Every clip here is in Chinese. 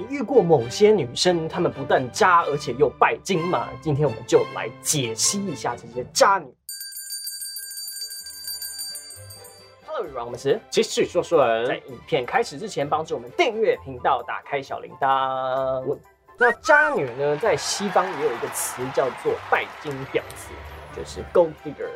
你遇过某些女生，她们不但渣，而且又拜金吗？今天我们就来解析一下这些渣女。Hello everyone，我们是继续说说在，影片开始之前，帮助我们订阅频道，打开小铃铛。那渣女呢，在西方也有一个词叫做拜金婊子，就是 gold digger。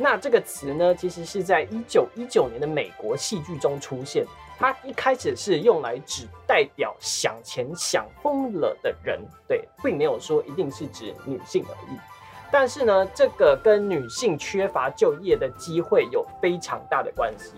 那这个词呢，其实是在一九一九年的美国戏剧中出现。它一开始是用来指代表想钱想疯了的人，对，并没有说一定是指女性而已。但是呢，这个跟女性缺乏就业的机会有非常大的关系。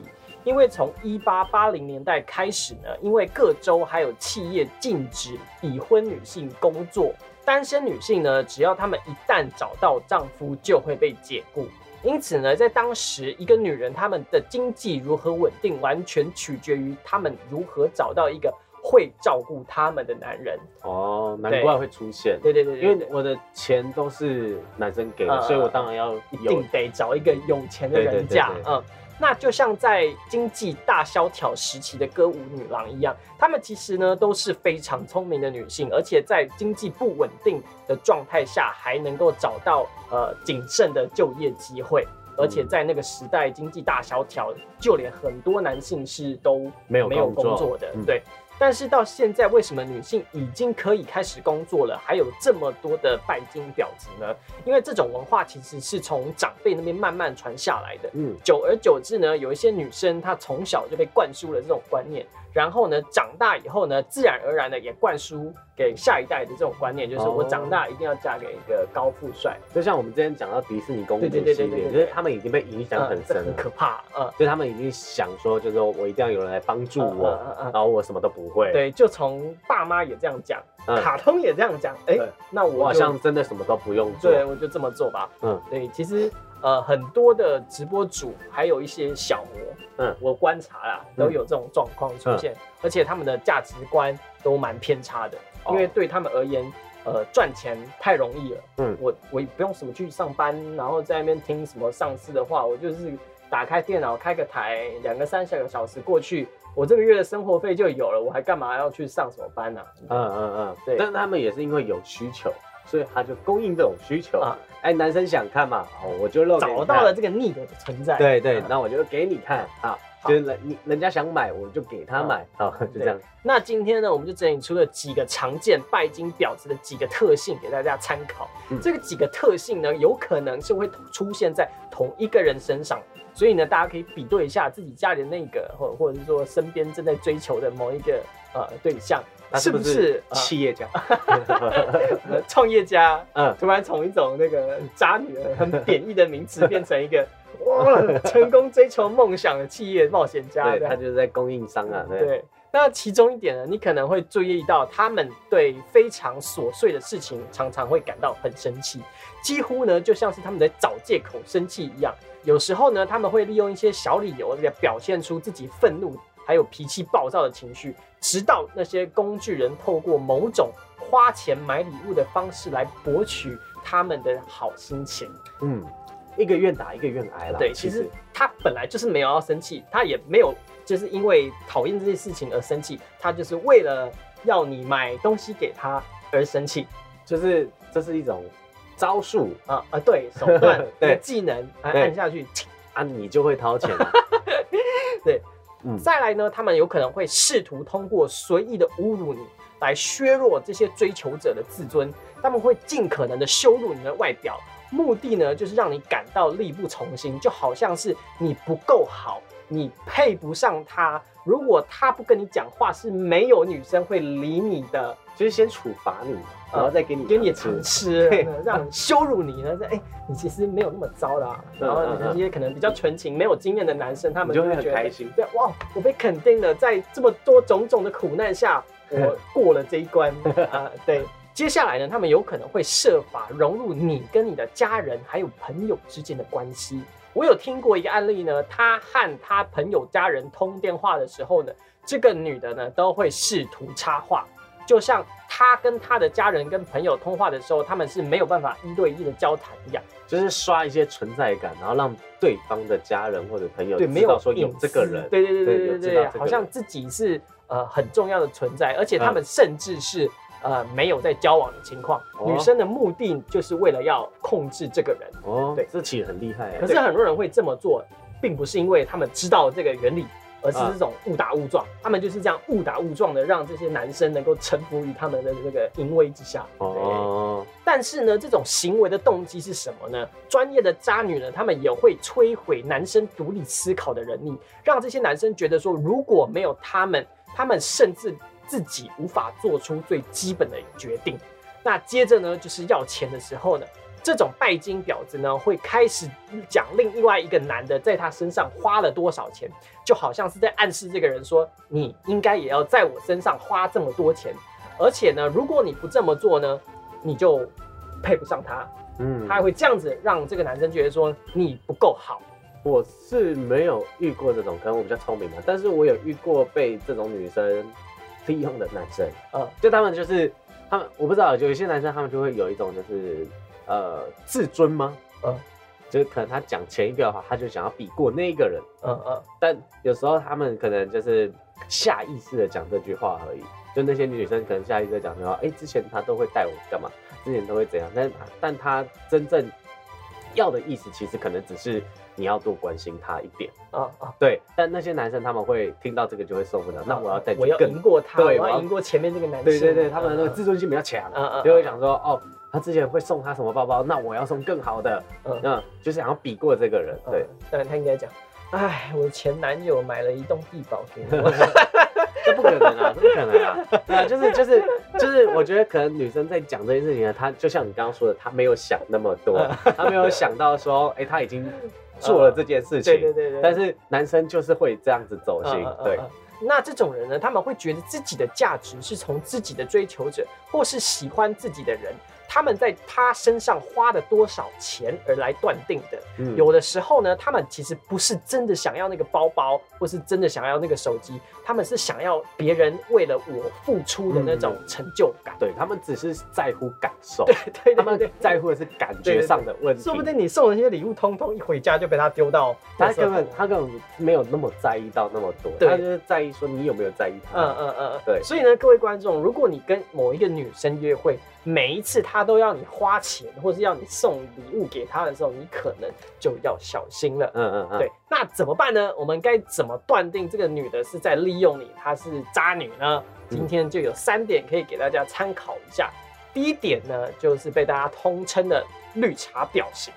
因为从一八八零年代开始呢，因为各州还有企业禁止已婚女性工作，单身女性呢，只要她们一旦找到丈夫，就会被解雇。因此呢，在当时，一个女人她们的经济如何稳定，完全取决于她们如何找到一个会照顾她们的男人。哦，难怪会出现，对对对对对因为我的钱都是男生给的，嗯所以我当然要一定得找一个有钱的人嫁。嗯，那就像在经济大萧条时期的歌舞女郎一样，她们其实呢都是非常聪明的女性，而且在经济不稳定的状态下，还能够找到呃谨慎的就业机会。而且在那个时代，经济大萧条，就连很多男性是都没有没有工作的，嗯对。但是到现在，为什么女性已经可以开始工作了，还有这么多的拜金婊子呢？因为这种文化其实是从长辈那边慢慢传下来的。嗯，久而久之呢，有一些女生她从小就被灌输了这种观念，然后呢，长大以后呢，自然而然的也灌输给下一代的这种观念，就是哦我长大一定要嫁给一个高富帅，就像我们之前讲到迪士尼公主对对对系列，对就是他们已经被影响很深了，很可怕。嗯，就他们已经想说，就是说我一定要有人来帮助我，然后我什么都不会，，对，就从爸妈也这样讲，嗯。卡通也这样讲，哎、对。那我我好像真的什么都不用做，对，我就这么做吧。嗯，对，其实呃很多的直播主还有一些小模，嗯。我观察啦都有这种状况出现，而且他们的价值观都蛮偏差的，哦。因为对他们而言，呃赚钱太容易了。嗯。我我也不用什么去上班，然后在那边听什么上司的话，我就是打开电脑开个台，两个三个小时过去。我这个月的生活费就有了，我还干嘛要去上什么班呢、嗯嗯嗯，对。但是他们也是因为有需求，所以他就供应这种需求。啊。哎，男生想看嘛，哦，我就找到了这个 need 的存在。对对嗯，那我就给你看。啊，好就是人你人家想买，我就给他买，好，就这样。那今天呢，我们就整理出了几个常见拜金婊子的几个特性给大家参考。嗯。这个几个特性呢，有可能是会出现在同一个人身上，所以呢，大家可以比对一下自己家里的那个，或或者是说身边正在追求的某一个呃对象，是不是企业家？呃 创业家？嗯，突然从一种那个渣女的很贬义的名词，变成一个 哇成功追求梦想的企业冒险家。对他就是在供应商啊，对，对，那其中一点呢，你可能会注意到，他们对非常琐碎的事情常常会感到很生气，几乎呢就像是他们在找借口生气一样。有时候呢，他们会利用一些小理由来表现出自己愤怒还有脾气暴躁的情绪，直到那些工具人透过某种花钱买礼物的方式来博取他们的好心情。嗯，一个愿打一个愿挨啦。对，其实他本来就是没有要生气，他也没有就是因为讨厌这些事情而生气，他就是为了要你买东西给他而生气就是这是一种招数啊啊！对，手段 对对技能按下去，啊，你就会掏钱啊。对，再来呢，他们有可能会试图通过随意的侮辱你来削弱这些追求者的自尊，他们会尽可能的羞辱你的外表，目的呢就是让你感到力不从心，就好像是你不够好，你配不上他。如果他不跟你讲话，是没有女生会理你的，就是先处罚你，然后再给你给你糖常吃对，让你羞辱你呢。这哎、你其实没有那么糟啦。嗯然后嗯嗯这些可能比较纯情、没有经验的男生，他们就会很觉得开心对，哇，我被肯定了，在这么多种种的苦难下，我 过了这一关啊、对。接下来呢，他们有可能会设法融入你跟你的家人还有朋友之间的关系。我有听过一个案例呢，他和他朋友家人通电话的时候呢，这个女的呢都会试图插话，就像他跟他的家人跟朋友通话的时候，他们是没有办法一对一的交谈一样。就是刷一些存在感，然后让对方的家人或者朋友对，没有说有这个人，对对对对对对好像自己是呃很重要的存在，而且他们甚至是呃没有在交往的情况。哦女生的目的就是为了要控制这个人，哦，对这其实很厉害欸。可是很多人会这么做，并不是因为他们知道这个原理，而是这种误打误撞。他们就是这样误打误撞的让这些男生能够臣服于他们的这个淫威之下。哦。哦，但是呢，这种行为的动机是什么呢？专业的渣女呢，她们也会摧毁男生独立思考的能力，让这些男生觉得说，如果没有他们，他们甚至自己无法做出最基本的决定。那接着呢，就是要钱的时候呢，这种拜金婊子呢，会开始讲另外一个男的在他身上花了多少钱，就好像是在暗示这个人说，你应该也要在我身上花这么多钱，而且呢，如果你不这么做呢，你就配不上他。嗯他还会这样子让这个男生觉得说你不够好。我是没有遇过这种，可能我比较聪明嘛，但是我有遇过被这种女生利用的男生，呃，就他们就是他们，我不知道，有一些男生他们就会有一种就是呃自尊吗？嗯就是可能他讲前一个的话，他就想要比过那一个人，嗯嗯但有时候他们可能就是下意识的讲这句话而已。就那些女生可能下意识的讲这句话，哎、之前他都会带我干嘛？之前都会怎样？但但他真正要的意思，其实可能只是你要多关心他一点。啊啊！对，但那些男生他们会听到这个就会受不了，那我要再去我要更赢过他，我对我要要赢过前面这个男生。对对对，他们的那个嗯自尊心比较强，就会想说哦，他之前会送他什么包包，那我要送更好的，嗯嗯，就是想要比过这个人，对，当然他应该讲，哎，我的前男友买了一栋地堡给我。这不可能啊，这不可能啊，对啊，就是就是就是，我觉得可能女生在讲这件事情呢，她就像你刚刚说的，她没有想那么多，她没有想到说，哎，她已经做了这件事情，对对对对。但是男生就是会这样子走心，对，嗯。那这种人呢，他们会觉得自己的价值是从自己的追求者或是喜欢自己的人，他们在他身上花的多少钱而来断定的。嗯。有的时候呢，他们其实不是真的想要那个包包，或是真的想要那个手机，他们是想要别人为了我付出的那种成就感。对他们只是在乎感受，对对他们在乎的是感觉上的问题，说不定你送的那些礼物，通通一回家就被他丢到他根本他根本没有那么在意到那么多，他就是在意说你有没有在意他。嗯嗯嗯，对。所以呢，各位观众，如果你跟某一个女生约会，每一次他都要你花钱，或是要你送礼物给他的时候，你可能就要小心了。嗯嗯嗯，对，那怎么办呢？我们该怎么断定这个女的是在利用你，她是渣女呢？今天就有三点可以给大家参考一下。第一点呢，就是被大家通称的绿茶婊型。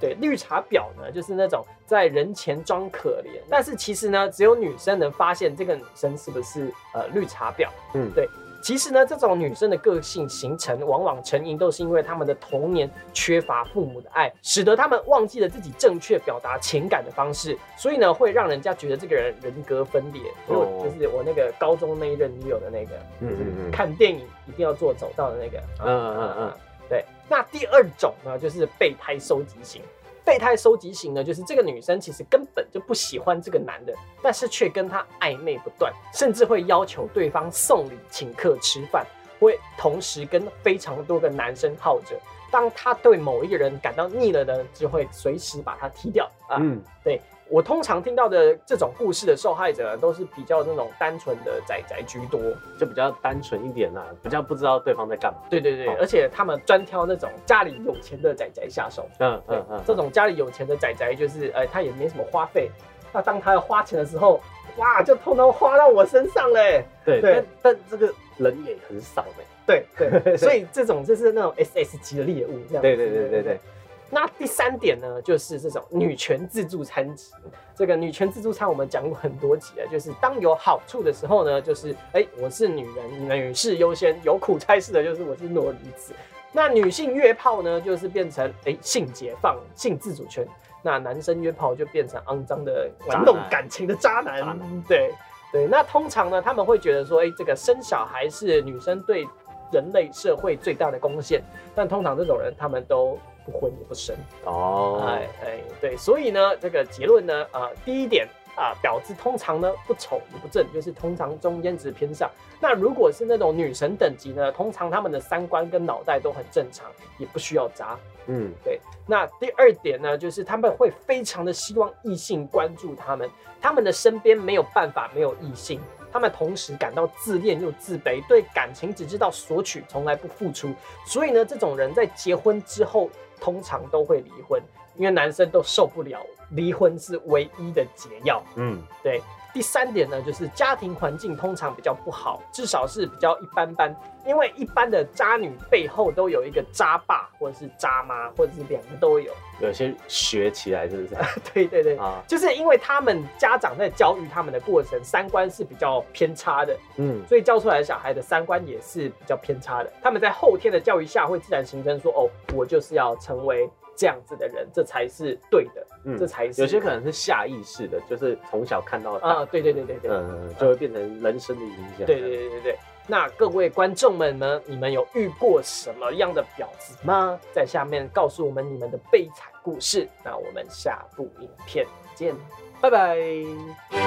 对，绿茶婊呢，就是那种在人前装可怜，但是其实呢，只有女生能发现这个女生是不是呃绿茶婊。嗯对。其实呢，这种女生的个性形成，往往成因都是因为她们的童年缺乏父母的爱，使得她们忘记了自己正确表达情感的方式，所以呢，会让人家觉得这个人人格分裂。就哦就是我那个高中那一任女友的那个，嗯嗯嗯看电影一定要做走道的那个。嗯嗯嗯嗯，对。那第二种呢，就是备胎收集型。备胎收集型呢，就是这个女生其实根本就不喜欢这个男的，但是却跟他暧昧不断，甚至会要求对方送礼、请客吃饭，会同时跟非常多个男生耗着。当他对某一个人感到腻了呢，就会随时把他踢掉啊。嗯对我通常听到的这种故事的受害者呢，都是比较那种单纯的仔仔居多。就比较单纯一点啦，比较不知道对方在干嘛。对对对，哦而且他们专挑那种家里有钱的仔仔下手。嗯嗯嗯，这种家里有钱的仔仔，就是呃，他也没什么花费。那当他要花钱的时候，哇，就通通花到我身上嘞。对，对但但这个人也很少哎。对对，所以这种就是那种 SS 级的猎物，这样子。对对对对对。那第三点呢，就是这种女权自助餐级。这个女权自助餐我们讲过很多集了，就是当有好处的时候呢，就是哎、我是女人，女士优先；有苦差事的，就是我是裸女子。那女性约炮呢，就是变成哎、性解放、性自主权。那男生约炮就变成肮脏的玩弄感情的渣男。渣男对对，那通常呢，他们会觉得说，哎、这个生小孩是女生对人类社会最大的贡献，但通常这种人他们都不婚也不生。哦，哎哎，对，所以呢，这个结论呢，啊、第一点啊、婊子通常呢不丑也不正，就是通常中间值偏上。那如果是那种女神等级呢，通常他们的三观跟脑袋都很正常，也不需要渣。嗯对那第二点呢，就是他们会非常的希望异性关注他们，他们的身边没有办法没有异性，他们同时感到自恋又自卑，对感情只知道索取，从来不付出。所以呢，这种人在结婚之后通常都会离婚，因为男生都受不了，离婚是唯一的解药。嗯，对。第三点呢，就是家庭环境通常比较不好，至少是比较一般般。因为一般的渣女背后都有一个渣爸，或者是渣妈，或者是两个都有。有些学起来是不是？对对对，啊，就是因为他们家长在教育他们的过程，三观是比较偏差的，嗯，所以教出来的小孩的三观也是比较偏差的。他们在后天的教育下，会自然形成说，哦，我就是要成为这样子的人，这才是对的，嗯这才是有些可能是下意识的，就是从小看到大，啊，对对对对对，嗯，就会变成人生的影响。对对对对对。那各位观众们呢？你们有遇过什么样的婊子吗？在下面告诉我们你们的悲惨故事。那我们下部影片见。拜拜。